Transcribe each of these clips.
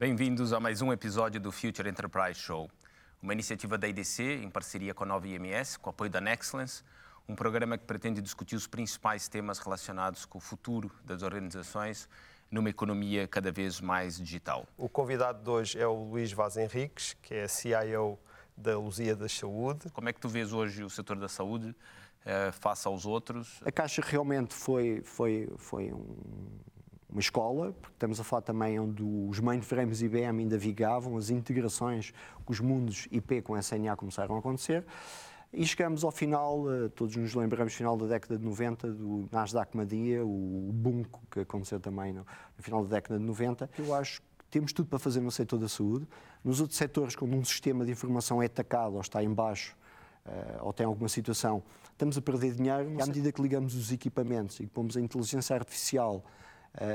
Bem-vindos a mais um episódio do Future Enterprise Show, uma iniciativa da IDC em parceria com a Nova IMS, com apoio da Nexcellence, um programa que pretende discutir os principais temas relacionados com o futuro das organizações numa economia cada vez mais digital. O convidado de hoje é o Luís Vaz Henriques, que é CIO da Luzia da Saúde. Como é que tu vês hoje o setor da saúde eh, face aos outros? A Caixa realmente foi, foi, foi um, uma escola, porque estamos a falar também onde os mainframes IBM ainda vigavam, as integrações com os mundos IP com SNA começaram a acontecer. E chegamos ao final, eh, todos nos lembramos, final da década de 90, do Nasdaq Madia, o boom que aconteceu também no, no final da década de 90. Eu acho que temos tudo para fazer no setor da saúde. Nos outros setores, quando um sistema de informação é atacado ou está em baixo, uh, ou tem alguma situação, estamos a perder dinheiro. À medida que ligamos os equipamentos e que pomos a inteligência artificial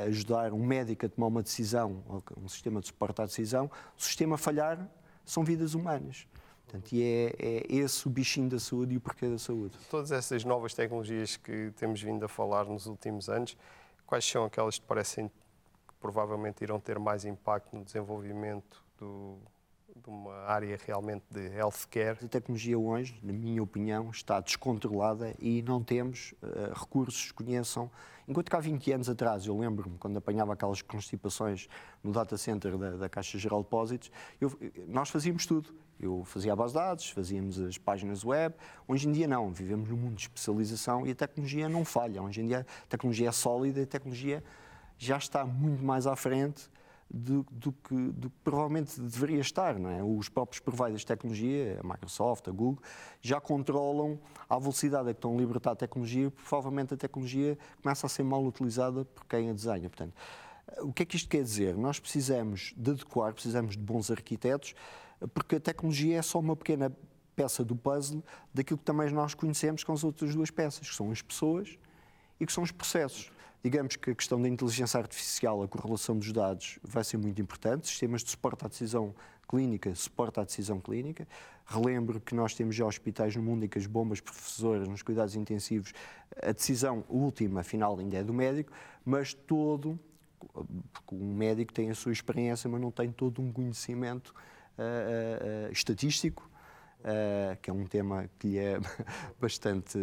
ajudar um médico a tomar uma decisão, um sistema de suporte à decisão, o sistema falhar, são vidas humanas. Portanto, e é, é, esse o bichinho da saúde e o porquê da saúde. Todas essas novas tecnologias que temos vindo a falar nos últimos anos, quais são aquelas que parecem que provavelmente irão ter mais impacto no desenvolvimento do, uma área realmente de healthcare? A tecnologia hoje, na minha opinião, está descontrolada e não temos uh, recursos que conheçam. Enquanto que há 20 anos atrás, eu lembro-me, quando apanhava aquelas constipações no data center da, da Caixa Geral de Depósitos, eu, nós fazíamos tudo. Eu fazia a base de dados, fazíamos as páginas web. Hoje em dia não, vivemos num mundo de especialização e a tecnologia não falha. Hoje em dia a tecnologia é sólida a tecnologia já está muito mais à frente do, do, que, do, que, provavelmente deveria estar. Não é? Os próprios providers de tecnologia, a Microsoft, a Google, já controlam a velocidade a que estão a libertar a tecnologia, provavelmente a tecnologia começa a ser mal utilizada por quem a desenha. Portanto, o que é que isto quer dizer? Nós precisamos de adequar, precisamos de bons arquitetos, porque a tecnologia é só uma pequena peça do puzzle daquilo que também nós conhecemos com as outras duas peças, que são as pessoas e que são os processos. Digamos que a questão da inteligência artificial, a correlação dos dados, vai ser muito importante. Sistemas de suporte à decisão clínica, suporte à decisão clínica. Relembro que nós temos já hospitais no mundo em que as bombas professoras nos cuidados intensivos, a decisão última, final, ainda é do médico, mas todo, porque um médico tem a sua experiência, mas não tem todo um conhecimento uh, uh, estatístico, uh, que é um tema que lhe é bastante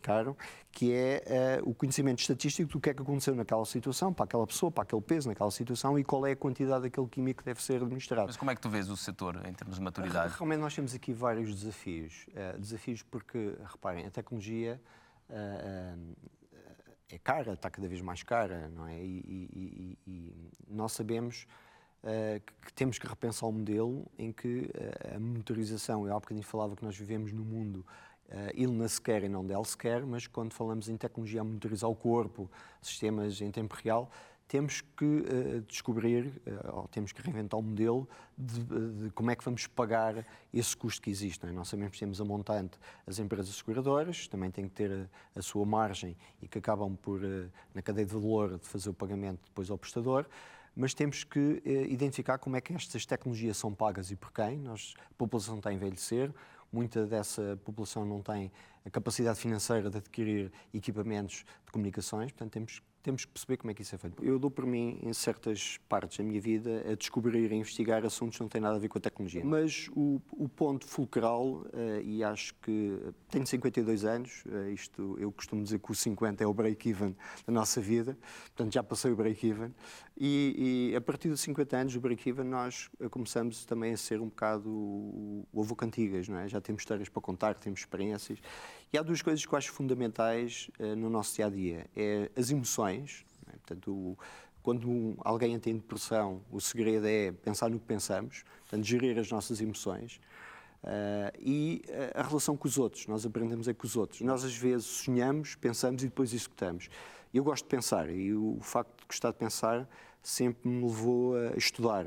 caro, que é uh, o conhecimento estatístico do que é que aconteceu naquela situação, para aquela pessoa, para aquele peso, naquela situação e qual é a quantidade daquele químico que deve ser administrado. Mas como é que tu vês o setor em termos de maturidade? Uh, realmente nós temos aqui vários desafios. desafios porque, reparem, a tecnologia é cara, está cada vez mais cara, não é? E, e, e, e nós sabemos uh, que, temos que repensar o modelo em que uh, a monitorização, eu há bocadinho falava que nós vivemos num mundo uh, illness care e não health care, mas quando falamos em tecnologia a monitorizar o corpo, sistemas em tempo real, temos que uh, descobrir, uh, ou temos que reinventar o um modelo de, de, como é que vamos pagar esse custo que existe. É? Nós sabemos que temos a montante as empresas seguradoras, também têm que ter a, a sua margem e que acabam por, uh, na cadeia de valor, de fazer o pagamento depois ao prestador mas temos que eh, identificar como é que estas tecnologias são pagas e por quem. Nós, a população está a envelhecer, muita dessa população não tem a capacidade financeira de adquirir equipamentos de comunicações, portanto temos temos que perceber como é que isso é feito. Eu dou por mim, em certas partes da minha vida, a descobrir e investigar assuntos que não têm nada a ver com a tecnologia. Mas o, o ponto fulcral, uh, e acho que tenho 52 anos, uh, isto eu costumo dizer que o 50 é o break-even da nossa vida, portanto já passei o break-even, e, e, a partir dos 50 anos, o break-even, nós começamos também a ser um bocado o, o avô cantigas, não é? Já temos histórias para contar, temos experiências, e há duas coisas que eu acho fundamentais uh, no nosso dia a dia: é as emoções. Né? Portanto, o, quando um, alguém tem depressão, o segredo é pensar no que pensamos, portanto, gerir as nossas emoções. Uh, e uh, a relação com os outros, nós aprendemos é com os outros. Nós às vezes sonhamos, pensamos e depois executamos. Eu gosto de pensar e o facto de gostar de pensar sempre me levou a estudar.